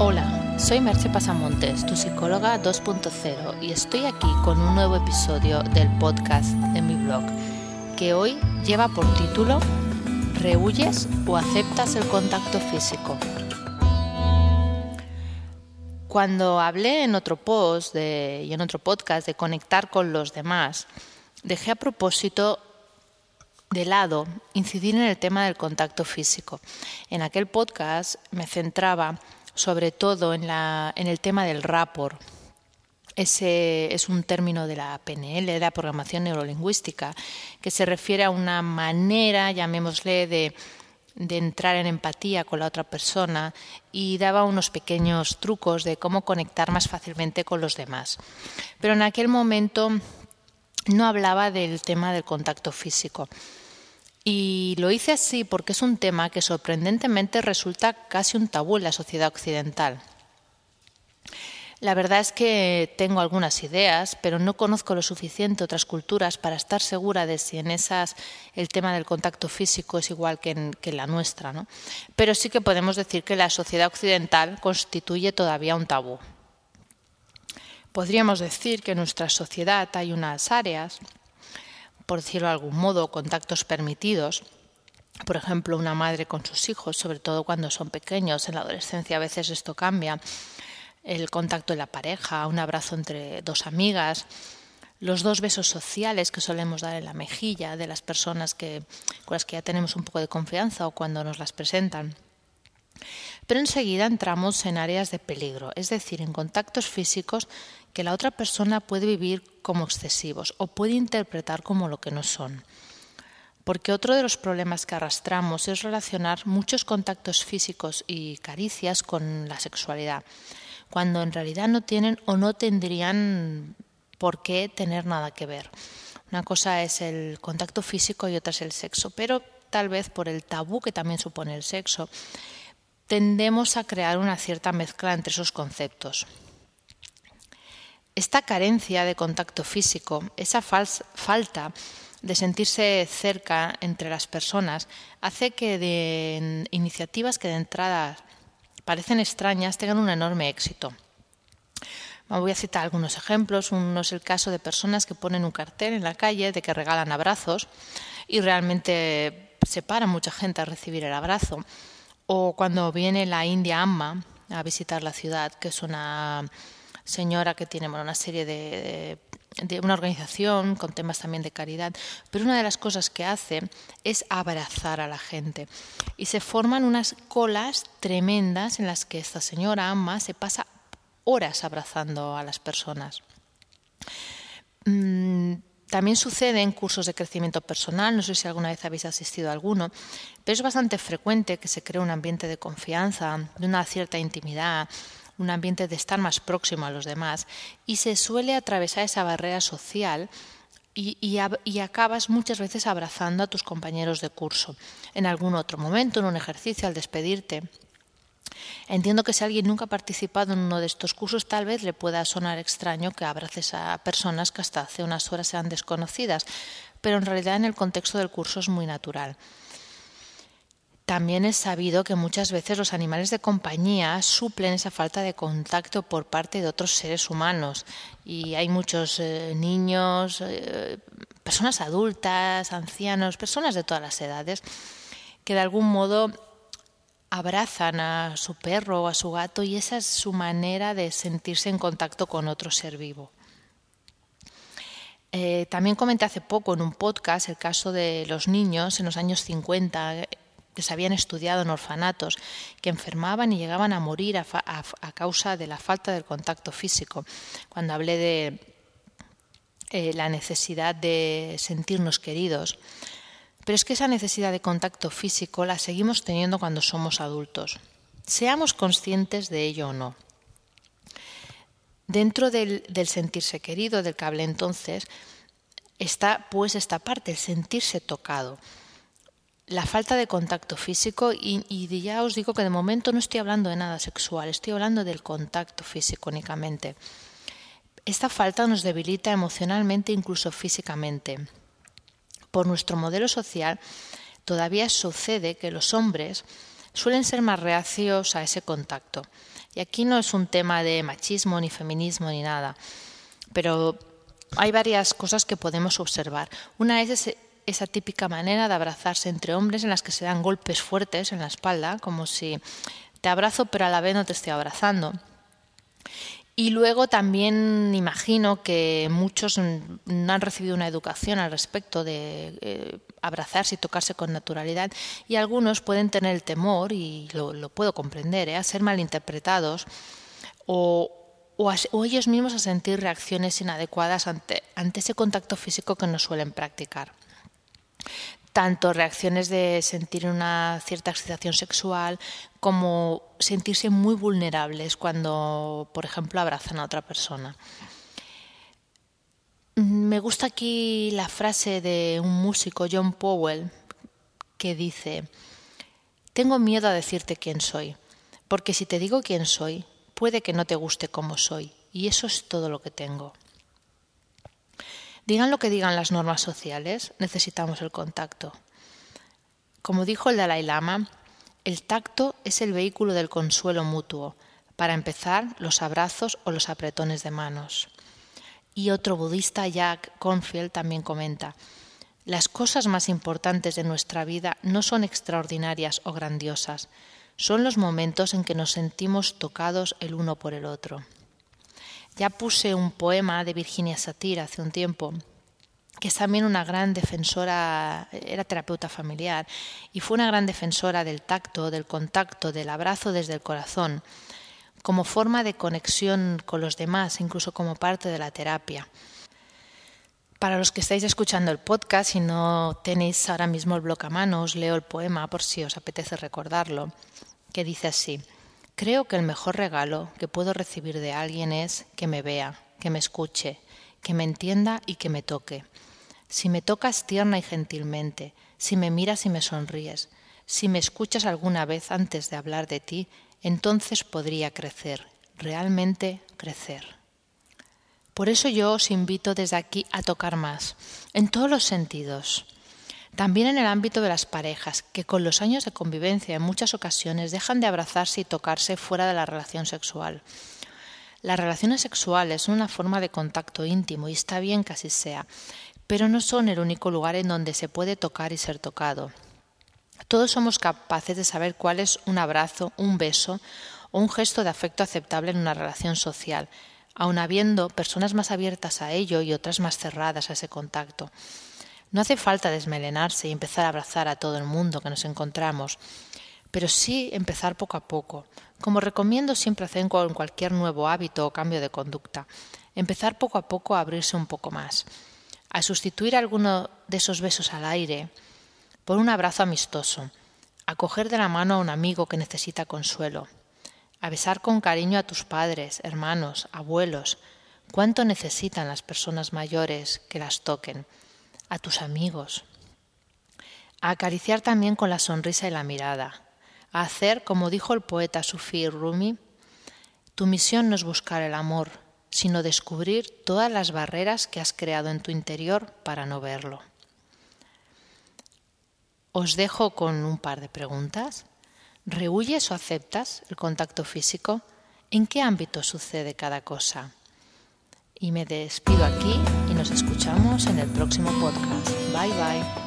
Hola, soy Merche Pasamontes, tu psicóloga 2.0 y estoy aquí con un nuevo episodio del podcast de mi blog que hoy lleva por título ¿Rehuyes o aceptas el contacto físico? Cuando hablé en otro post y en otro podcast de conectar con los demás, dejé a propósito de lado incidir en el tema del contacto físico. En aquel podcast me centraba sobre todo en, la, en el tema del rapport. Ese es un término de la PNL, de la programación neurolingüística, que se refiere a una manera, llamémosle, de, de entrar en empatía con la otra persona y daba unos pequeños trucos de cómo conectar más fácilmente con los demás. Pero en aquel momento no hablaba del tema del contacto físico. Y lo hice así porque es un tema que sorprendentemente resulta casi un tabú en la sociedad occidental. La verdad es que tengo algunas ideas, pero no conozco lo suficiente otras culturas para estar segura de si en esas el tema del contacto físico es igual que en, la nuestra. ¿no? Pero sí que podemos decir que la sociedad occidental constituye todavía un tabú. Podríamos decir que en nuestra sociedad hay unas áreas por decirlo de algún modo, contactos permitidos. Por ejemplo, una madre con sus hijos, sobre todo cuando son pequeños, en la adolescencia a veces esto cambia. El contacto de la pareja, un abrazo entre dos amigas, los dos besos sociales que solemos dar en la mejilla de las personas que, con las que ya tenemos un poco de confianza o cuando nos las presentan. Pero enseguida entramos en áreas de peligro, es decir, en contactos físicos que la otra persona puede vivir como excesivos o puede interpretar como lo que no son. Porque otro de los problemas que arrastramos es relacionar muchos contactos físicos y caricias con la sexualidad, cuando en realidad no tienen o no tendrían por qué tener nada que ver. Una cosa es el contacto físico y otra es el sexo, pero tal vez por el tabú que también supone el sexo, tendemos a crear una cierta mezcla entre esos conceptos. Esta carencia de contacto físico, esa falta de sentirse cerca entre las personas, hace que iniciativas que de entrada parecen extrañas tengan un enorme éxito. Voy a citar algunos ejemplos. Uno es el caso de personas que ponen un cartel en la calle de que regalan abrazos y realmente se para mucha gente a recibir el abrazo. O cuando viene la India Amma a visitar la ciudad, que es una señora que tiene una serie de, de, una organización con temas también de caridad, pero una de las cosas que hace es abrazar a la gente. Y se forman unas colas tremendas en las que esta señora Amma se pasa horas abrazando a las personas. También sucede en cursos de crecimiento personal, no sé si alguna vez habéis asistido a alguno, pero es bastante frecuente que se cree un ambiente de confianza, de una cierta intimidad, un ambiente de estar más próximo a los demás y se suele atravesar esa barrera social y, y, acabas muchas veces abrazando a tus compañeros de curso. En algún otro momento, en un ejercicio, al despedirte, Entiendo que si alguien nunca ha participado en uno de estos cursos, tal vez le pueda sonar extraño que abraces a personas que hasta hace unas horas sean desconocidas, pero en realidad en el contexto del curso es muy natural. También es sabido que muchas veces los animales de compañía suplen esa falta de contacto por parte de otros seres humanos y hay muchos eh, niños, eh, personas adultas, ancianos, personas de todas las edades que de algún modo abrazan a su perro o a su gato y esa es su manera de sentirse en contacto con otro ser vivo. Eh, también comenté hace poco en un podcast el caso de los niños en los años 50 que se habían estudiado en orfanatos, que enfermaban y llegaban a morir a, a causa de la falta del contacto físico. Cuando hablé de eh, la necesidad de sentirnos queridos, pero es que esa necesidad de contacto físico la seguimos teniendo cuando somos adultos. Seamos conscientes de ello o no. Dentro del, sentirse querido, del que hablé entonces, está pues esta parte, el sentirse tocado. La falta de contacto físico, y, y ya os digo que de momento no estoy hablando de nada sexual, estoy hablando del contacto físico únicamente. Esta falta nos debilita emocionalmente, incluso físicamente por nuestro modelo social, todavía sucede que los hombres suelen ser más reacios a ese contacto. Y aquí no es un tema de machismo ni feminismo ni nada, pero hay varias cosas que podemos observar. Una es esa típica manera de abrazarse entre hombres en las que se dan golpes fuertes en la espalda, como si te abrazo pero a la vez no te estoy abrazando. Y luego también imagino que muchos no han recibido una educación al respecto de eh, abrazarse y tocarse con naturalidad y algunos pueden tener el temor, y lo, puedo comprender, ¿eh? a ser malinterpretados o, ellos mismos a sentir reacciones inadecuadas ante ese contacto físico que no suelen practicar tanto reacciones de sentir una cierta excitación sexual como sentirse muy vulnerables cuando, por ejemplo, abrazan a otra persona. Me gusta aquí la frase de un músico, John Powell, que dice, tengo miedo a decirte quién soy, porque si te digo quién soy, puede que no te guste como soy, y eso es todo lo que tengo. Digan lo que digan las normas sociales, necesitamos el contacto. Como dijo el Dalai Lama, el tacto es el vehículo del consuelo mutuo, para empezar los abrazos o los apretones de manos. Y otro budista, Jack Confield, también comenta, las cosas más importantes de nuestra vida no son extraordinarias o grandiosas, son los momentos en que nos sentimos tocados el uno por el otro. Ya puse un poema de Virginia Satir hace un tiempo, que es también una gran defensora, era terapeuta familiar, y fue una gran defensora del tacto, del contacto, del abrazo desde el corazón, como forma de conexión con los demás, incluso como parte de la terapia. Para los que estáis escuchando el podcast y no tenéis ahora mismo el blog a mano, os leo el poema por si os apetece recordarlo, que dice así. Creo que el mejor regalo que puedo recibir de alguien es que me vea, que me escuche, que me entienda y que me toque. Si me tocas tierna y gentilmente, si me miras y me sonríes, si me escuchas alguna vez antes de hablar de ti, entonces podría crecer, realmente crecer. Por eso yo os invito desde aquí a tocar más, en todos los sentidos, también en el ámbito de las parejas, que con los años de convivencia en muchas ocasiones dejan de abrazarse y tocarse fuera de la relación sexual. Las relaciones sexuales son una forma de contacto íntimo y está bien que así sea, pero no son el único lugar en donde se puede tocar y ser tocado. Todos somos capaces de saber cuál es un abrazo, un beso o un gesto de afecto aceptable en una relación social, aun habiendo personas más abiertas a ello y otras más cerradas a ese contacto. No hace falta desmelenarse y empezar a abrazar a todo el mundo que nos encontramos, pero sí empezar poco a poco, como recomiendo siempre hacer con cualquier nuevo hábito o cambio de conducta, empezar poco a poco a abrirse un poco más, a sustituir alguno de esos besos al aire por un abrazo amistoso, a coger de la mano a un amigo que necesita consuelo, a besar con cariño a tus padres, hermanos, abuelos, cuánto necesitan las personas mayores que las toquen, a tus amigos, a acariciar también con la sonrisa y la mirada, a hacer, como dijo el poeta Sufi Rumi, tu misión no es buscar el amor, sino descubrir todas las barreras que has creado en tu interior para no verlo. Os dejo con un par de preguntas. ¿Rehuyes o aceptas el contacto físico? ¿En qué ámbito sucede cada cosa? Y me despido aquí nos escuchamos en el próximo podcast. Bye bye.